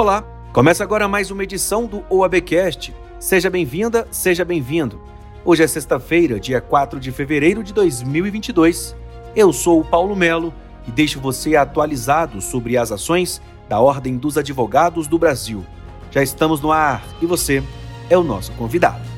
Olá, começa agora mais uma edição do OABcast. Seja bem-vinda, seja bem-vindo. Hoje é sexta-feira, dia 4 de fevereiro de 2022. Eu sou o Paulo Melo e deixo você atualizado sobre as ações da Ordem dos Advogados do Brasil. Já estamos no ar e você é o nosso convidado.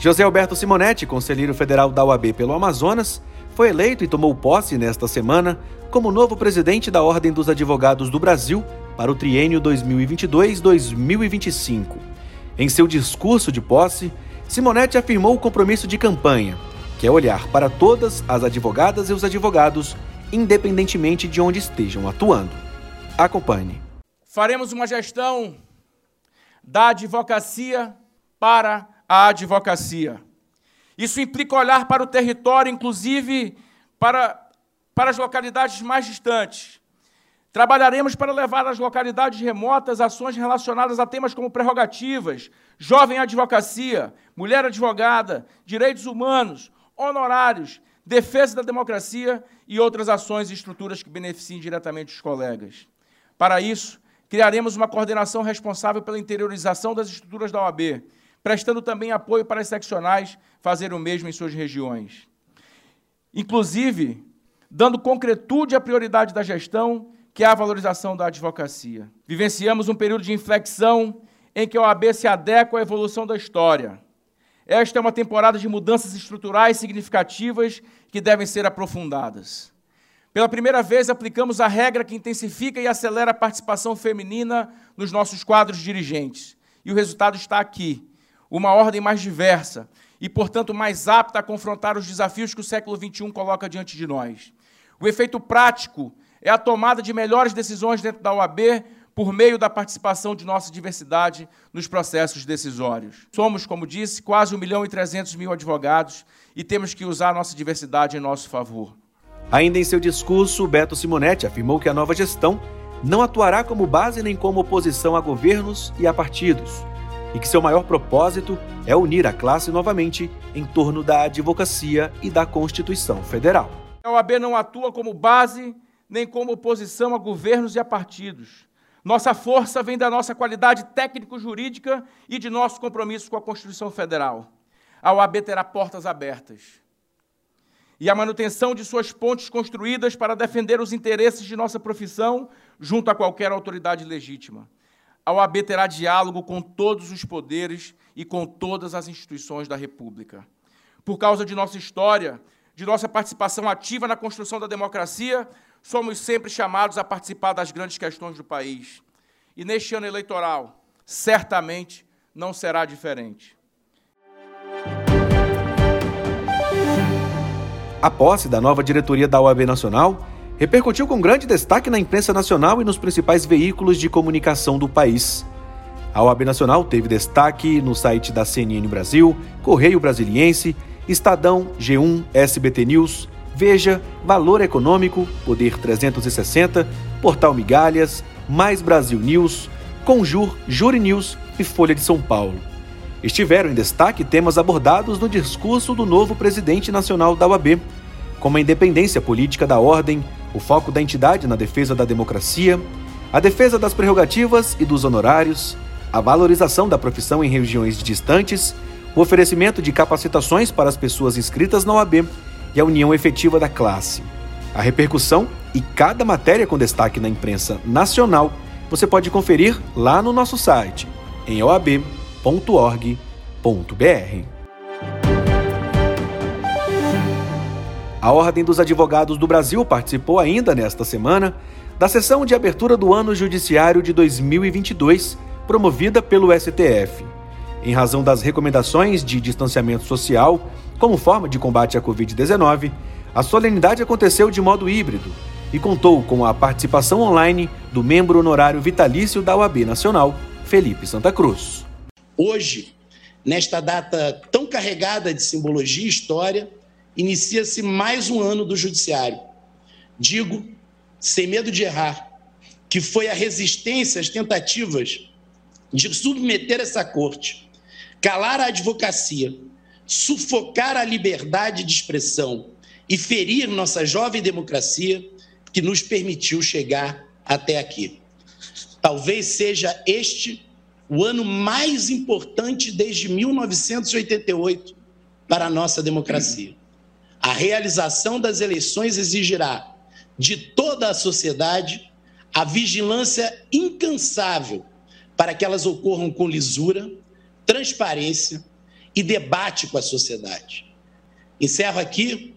José Alberto Simonetti, conselheiro federal da UAB pelo Amazonas, foi eleito e tomou posse nesta semana como novo presidente da Ordem dos Advogados do Brasil para o triênio 2022-2025. Em seu discurso de posse, Simonetti afirmou o compromisso de campanha, que é olhar para todas as advogadas e os advogados, independentemente de onde estejam atuando. Acompanhe. Faremos uma gestão da advocacia para a advocacia. Isso implica olhar para o território, inclusive para, para as localidades mais distantes. Trabalharemos para levar às localidades remotas ações relacionadas a temas como prerrogativas, jovem advocacia, mulher advogada, direitos humanos, honorários, defesa da democracia e outras ações e estruturas que beneficiem diretamente os colegas. Para isso, criaremos uma coordenação responsável pela interiorização das estruturas da OAB, prestando também apoio para as seccionais fazer o mesmo em suas regiões. Inclusive, dando concretude à prioridade da gestão, que é a valorização da advocacia. Vivenciamos um período de inflexão em que a OAB se adequa à evolução da história. Esta é uma temporada de mudanças estruturais significativas que devem ser aprofundadas. Pela primeira vez, aplicamos a regra que intensifica e acelera a participação feminina nos nossos quadros dirigentes. E o resultado está aqui uma ordem mais diversa e, portanto, mais apta a confrontar os desafios que o século XXI coloca diante de nós. O efeito prático é a tomada de melhores decisões dentro da OAB por meio da participação de nossa diversidade nos processos decisórios. Somos, como disse, quase 1 milhão e 300 mil advogados e temos que usar nossa diversidade em nosso favor. Ainda em seu discurso, Beto Simonetti afirmou que a nova gestão não atuará como base nem como oposição a governos e a partidos e que seu maior propósito é unir a classe novamente em torno da advocacia e da Constituição Federal. A OAB não atua como base nem como oposição a governos e a partidos. Nossa força vem da nossa qualidade técnico-jurídica e de nosso compromisso com a Constituição Federal. A OAB terá portas abertas. E a manutenção de suas pontes construídas para defender os interesses de nossa profissão junto a qualquer autoridade legítima a OAB terá diálogo com todos os poderes e com todas as instituições da República. Por causa de nossa história, de nossa participação ativa na construção da democracia, somos sempre chamados a participar das grandes questões do país. E neste ano eleitoral, certamente não será diferente. A posse da nova diretoria da OAB Nacional repercutiu com grande destaque na imprensa nacional e nos principais veículos de comunicação do país. A OAB Nacional teve destaque no site da CNN Brasil, Correio Brasiliense, Estadão, G1, SBT News, Veja, Valor Econômico, Poder 360, Portal Migalhas, Mais Brasil News, Conjur, Júri News e Folha de São Paulo. Estiveram em destaque temas abordados no discurso do novo presidente nacional da OAB, como a independência política da ordem, o foco da entidade na defesa da democracia, a defesa das prerrogativas e dos honorários, a valorização da profissão em regiões distantes, o oferecimento de capacitações para as pessoas inscritas na OAB e a união efetiva da classe. A repercussão e cada matéria com destaque na imprensa nacional você pode conferir lá no nosso site em oab.org.br. A Ordem dos Advogados do Brasil participou ainda nesta semana da sessão de abertura do ano judiciário de 2022, promovida pelo STF. Em razão das recomendações de distanciamento social como forma de combate à Covid-19, a solenidade aconteceu de modo híbrido e contou com a participação online do membro honorário vitalício da OAB Nacional, Felipe Santa Cruz. Hoje, nesta data tão carregada de simbologia e história, inicia-se mais um ano do Judiciário. Digo, sem medo de errar, que foi a resistência às tentativas de submeter essa corte, calar a advocacia, sufocar a liberdade de expressão e ferir nossa jovem democracia que nos permitiu chegar até aqui. Talvez seja este o ano mais importante desde 1988 para a nossa democracia. A realização das eleições exigirá de toda a sociedade a vigilância incansável para que elas ocorram com lisura, transparência e debate com a sociedade. Encerro aqui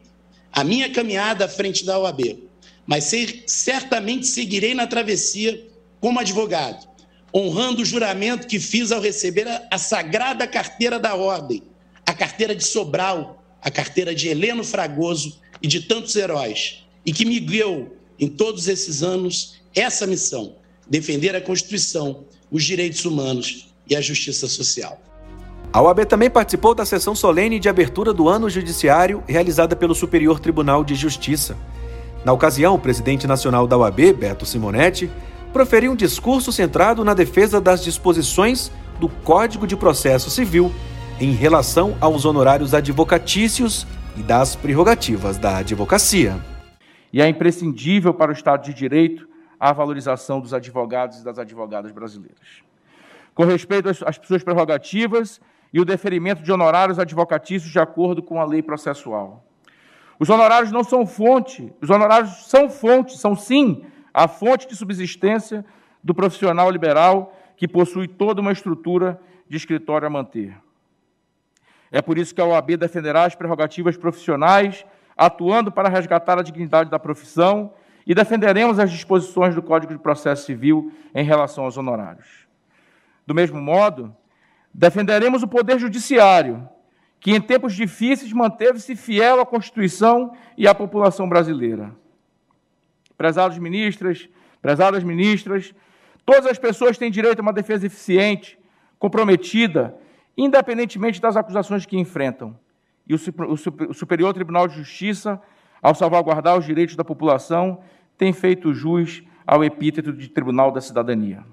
a minha caminhada à frente da OAB, mas certamente seguirei na travessia como advogado, honrando o juramento que fiz ao receber a, sagrada carteira da Ordem, a carteira de Sobral, a carteira de Heleno Fragoso e de tantos heróis, e que me guiou em todos esses anos essa missão: defender a Constituição, os direitos humanos e a justiça social. A OAB também participou da sessão solene de abertura do ano judiciário realizada pelo Superior Tribunal de Justiça. Na ocasião, o presidente nacional da OAB, Beto Simonetti, proferiu um discurso centrado na defesa das disposições do Código de Processo Civil em relação aos honorários advocatícios e das prerrogativas da advocacia. E é imprescindível para o Estado de Direito a valorização dos advogados e das advogadas brasileiras. Com respeito às suas prerrogativas e o deferimento de honorários advocatícios de acordo com a lei processual. Os honorários não são fonte, os honorários são fonte, são sim a fonte de subsistência do profissional liberal que possui toda uma estrutura de escritório a manter. É por isso que a OAB defenderá as prerrogativas profissionais, atuando para resgatar a dignidade da profissão e defenderemos as disposições do Código de Processo Civil em relação aos honorários. Do mesmo modo, Defenderemos o Poder Judiciário, que em tempos difíceis manteve-se fiel à Constituição e à população brasileira. Prezados ministras, prezadas ministras, todas as pessoas têm direito a uma defesa eficiente, comprometida, independentemente das acusações que enfrentam. E o Superior Tribunal de Justiça, ao salvaguardar os direitos da população, tem feito jus ao epíteto de Tribunal da Cidadania.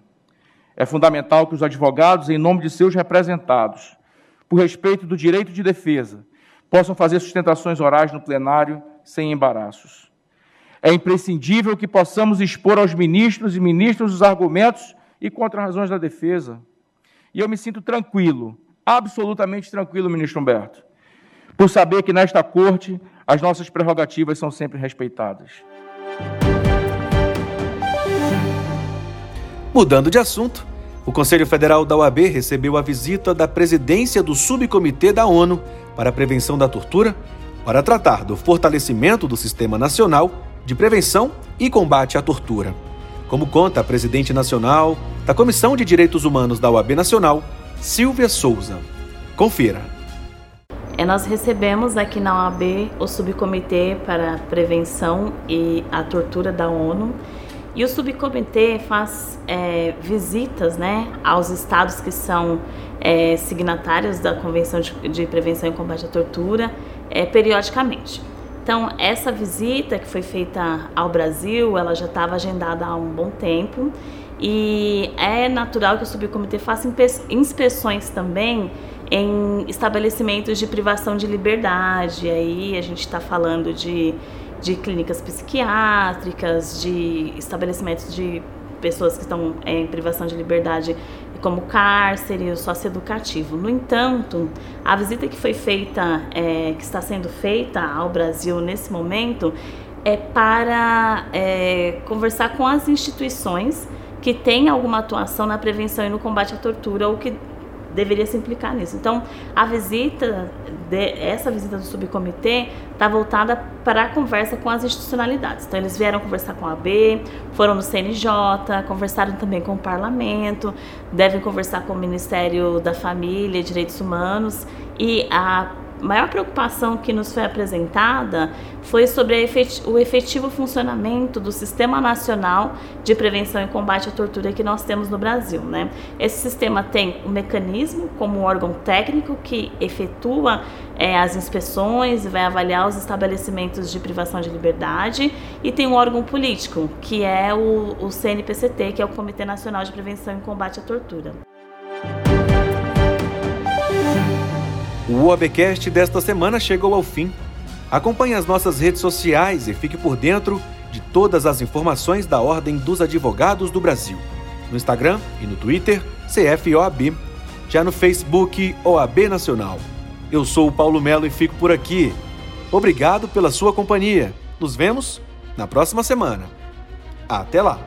É fundamental que os advogados, em nome de seus representados, por respeito do direito de defesa, possam fazer sustentações orais no plenário sem embaraços. É imprescindível que possamos expor aos ministros e ministros os argumentos e contra-razões da defesa. E eu me sinto tranquilo, absolutamente tranquilo, ministro Humberto, por saber que nesta corte as nossas prerrogativas são sempre respeitadas. Mudando de assunto, o Conselho Federal da OAB recebeu a visita da presidência do Subcomitê da ONU para a Prevenção da Tortura para tratar do fortalecimento do Sistema Nacional de Prevenção e Combate à Tortura. Como conta a presidente nacional da Comissão de Direitos Humanos da OAB Nacional, Silvia Souza. Confira. É, nós recebemos aqui na OAB o Subcomitê para a Prevenção e a Tortura da ONU e o subcomitê faz é, visitas né, aos estados que são é, signatários da Convenção de, de, Prevenção e Combate à Tortura é, periodicamente. Então, essa visita que foi feita ao Brasil, ela já estava agendada há um bom tempo e é natural que o subcomitê faça inspeções também em estabelecimentos de privação de liberdade. Aí a gente está falando de de clínicas psiquiátricas, de estabelecimentos de pessoas que estão é, em privação de liberdade, como cárcere, o socioeducativo. No entanto, a visita que foi feita, é, que está sendo feita ao Brasil nesse momento, é para é, conversar com as instituições que têm alguma atuação na prevenção e no combate à tortura ou que deveria se implicar nisso. Então, a visita, de, essa visita do subcomitê está voltada para a conversa com as institucionalidades. Então, eles vieram conversar com a AB, foram no CNJ, conversaram também com o parlamento, devem conversar com o Ministério da Família e Direitos Humanos e a maior preocupação que nos foi apresentada foi sobre o efetivo funcionamento do Sistema Nacional de Prevenção e Combate à Tortura que nós temos no Brasil. Né? Esse sistema tem um mecanismo como um órgão técnico que efetua é, as inspeções e vai avaliar os estabelecimentos de privação de liberdade e tem um órgão político, que é o, o CNPCT, que é o Comitê Nacional de Prevenção e Combate à Tortura. O OABcast desta semana chegou ao fim. Acompanhe as nossas redes sociais e fique por dentro de todas as informações da Ordem dos Advogados do Brasil. No Instagram e no Twitter, CFOAB. Já no Facebook, OAB Nacional. Eu sou o Paulo Melo e fico por aqui. Obrigado pela sua companhia. Nos vemos na próxima semana. Até lá!